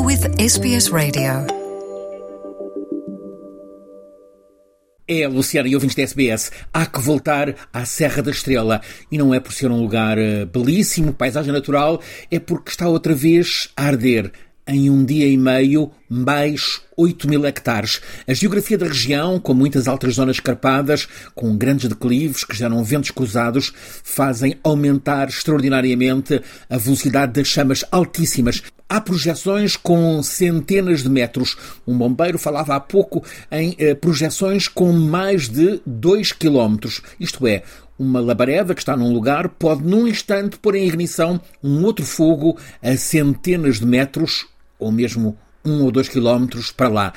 You're with SBS Radio. É, Luciana e ouvintes da SBS, há que voltar à Serra da Estrela. E não é por ser um lugar uh, belíssimo, paisagem natural, é porque está outra vez a arder em um dia e meio mais 8 mil hectares. A geografia da região, com muitas altas zonas escarpadas, com grandes declives que geram ventos cruzados, fazem aumentar extraordinariamente a velocidade das chamas altíssimas. Há projeções com centenas de metros. Um bombeiro falava há pouco em eh, projeções com mais de 2 quilómetros. Isto é, uma labareda que está num lugar pode, num instante, pôr em ignição um outro fogo a centenas de metros ou mesmo um ou dois quilómetros para lá.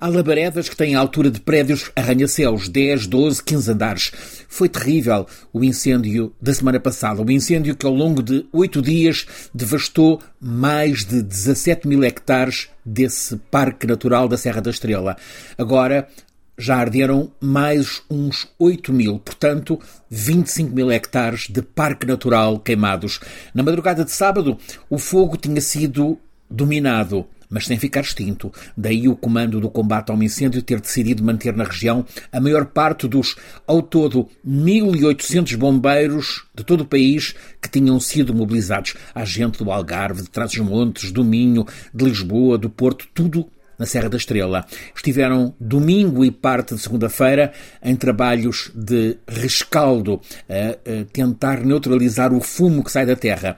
Há labaredas que têm a altura de prédios arranha-céus, 10, 12, 15 andares. Foi terrível o incêndio da semana passada. O incêndio que ao longo de oito dias devastou mais de 17 mil hectares desse Parque Natural da Serra da Estrela. Agora já arderam mais uns 8 mil, portanto 25 mil hectares de Parque Natural queimados. Na madrugada de sábado, o fogo tinha sido dominado, mas sem ficar extinto. Daí o comando do combate ao incêndio ter decidido manter na região a maior parte dos, ao todo, 1.800 bombeiros de todo o país que tinham sido mobilizados. Há gente do Algarve, de Trás-os-Montes, do Minho, de Lisboa, do Porto, tudo na Serra da Estrela. Estiveram domingo e parte de segunda-feira em trabalhos de rescaldo, a, a tentar neutralizar o fumo que sai da terra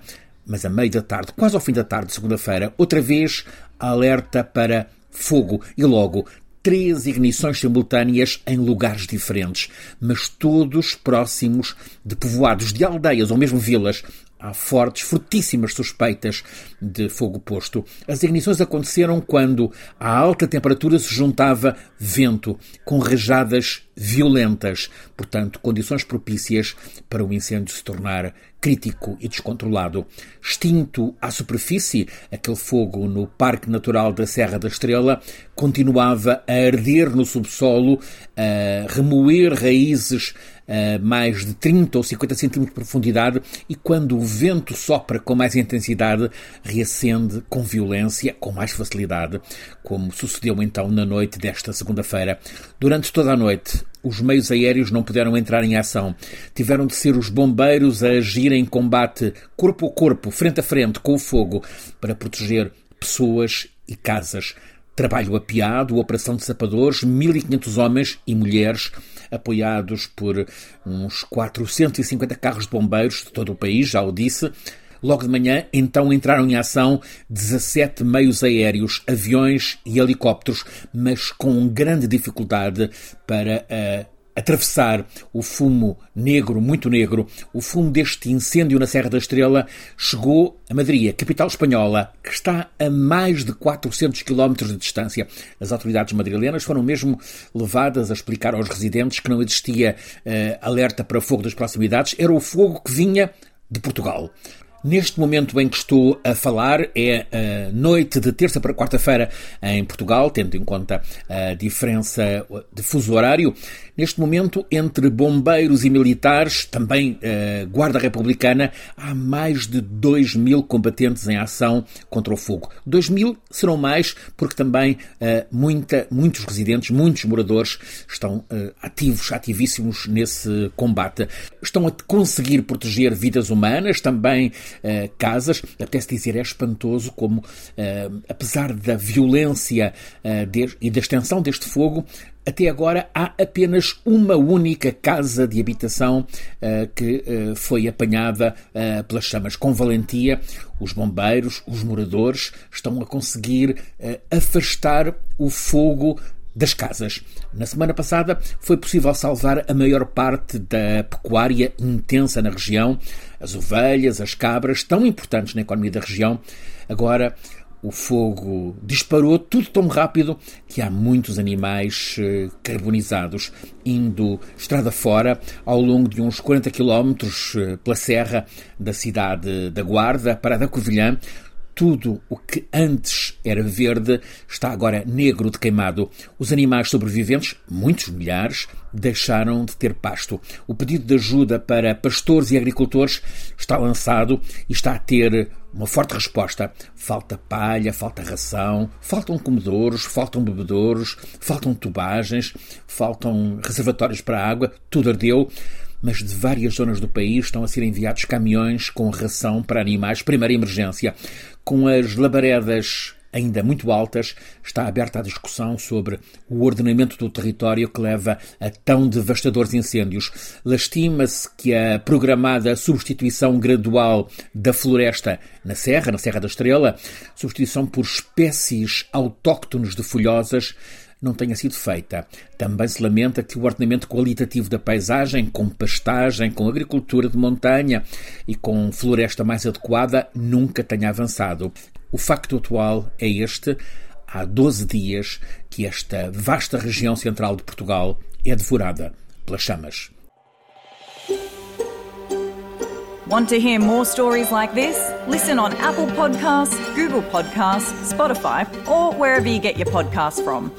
mas a meio da tarde, quase ao fim da tarde de segunda-feira, outra vez alerta para fogo e logo três ignições simultâneas em lugares diferentes, mas todos próximos de povoados de aldeias ou mesmo vilas há fortes, fortíssimas suspeitas de fogo posto. As ignições aconteceram quando a alta temperatura se juntava vento, com rajadas violentas, portanto, condições propícias para o incêndio se tornar crítico e descontrolado. Extinto à superfície, aquele fogo no Parque Natural da Serra da Estrela continuava a arder no subsolo, a remoer raízes a mais de 30 ou 50 centímetros de profundidade e quando o vento sopra com mais intensidade, reacende com violência, com mais facilidade, como sucedeu então na noite desta segunda-feira. Durante toda a noite, os meios aéreos não puderam entrar em ação. Tiveram de ser os bombeiros a agir em combate corpo a corpo, frente a frente, com o fogo, para proteger pessoas e casas. Trabalho apiado, operação de sapadores, 1.500 homens e mulheres, apoiados por uns 450 carros de bombeiros de todo o país, já o disse. Logo de manhã, então entraram em ação 17 meios aéreos, aviões e helicópteros, mas com grande dificuldade para uh, atravessar o fumo negro, muito negro, o fumo deste incêndio na Serra da Estrela, chegou a Madrid, a capital espanhola, que está a mais de 400 quilómetros de distância. As autoridades madrilenas foram mesmo levadas a explicar aos residentes que não existia uh, alerta para fogo das proximidades, era o fogo que vinha de Portugal. Neste momento em que estou a falar é a noite de terça para quarta-feira em Portugal, tendo em conta a diferença de fuso horário. Neste momento, entre bombeiros e militares, também uh, Guarda Republicana, há mais de 2 mil combatentes em ação contra o fogo. 2 mil serão mais, porque também uh, muita, muitos residentes, muitos moradores estão uh, ativos, ativíssimos nesse combate. Estão a conseguir proteger vidas humanas, também casas. Até se dizer, é espantoso como, apesar da violência de, e da extensão deste fogo, até agora há apenas uma única casa de habitação uh, que uh, foi apanhada uh, pelas chamas. Com valentia, os bombeiros, os moradores estão a conseguir afastar o fogo das casas. Na semana passada foi possível salvar a maior parte da pecuária intensa na região. As ovelhas, as cabras, tão importantes na economia da região. Agora o fogo disparou tudo tão rápido que há muitos animais eh, carbonizados indo estrada fora ao longo de uns 40 quilómetros eh, pela serra da cidade da Guarda para da Covilhã. Tudo o que antes era verde está agora negro de queimado. Os animais sobreviventes, muitos milhares, deixaram de ter pasto. O pedido de ajuda para pastores e agricultores está lançado e está a ter uma forte resposta. Falta palha, falta ração, faltam comedouros, faltam bebedouros, faltam tubagens, faltam reservatórios para água, tudo ardeu. Mas de várias zonas do país estão a ser enviados caminhões com ração para animais, primeira emergência. Com as labaredas ainda muito altas, está aberta a discussão sobre o ordenamento do território que leva a tão devastadores incêndios. Lastima-se que a programada substituição gradual da floresta na Serra, na Serra da Estrela, substituição por espécies autóctones de folhosas, não tenha sido feita. Também se lamenta que o ordenamento qualitativo da paisagem, com pastagem, com agricultura de montanha e com floresta mais adequada, nunca tenha avançado. O facto atual é este. Há 12 dias que esta vasta região central de Portugal é devorada pelas chamas. Want to hear more stories like this? Listen on Apple Podcasts, Google Podcasts, Spotify, or wherever you get your podcasts from.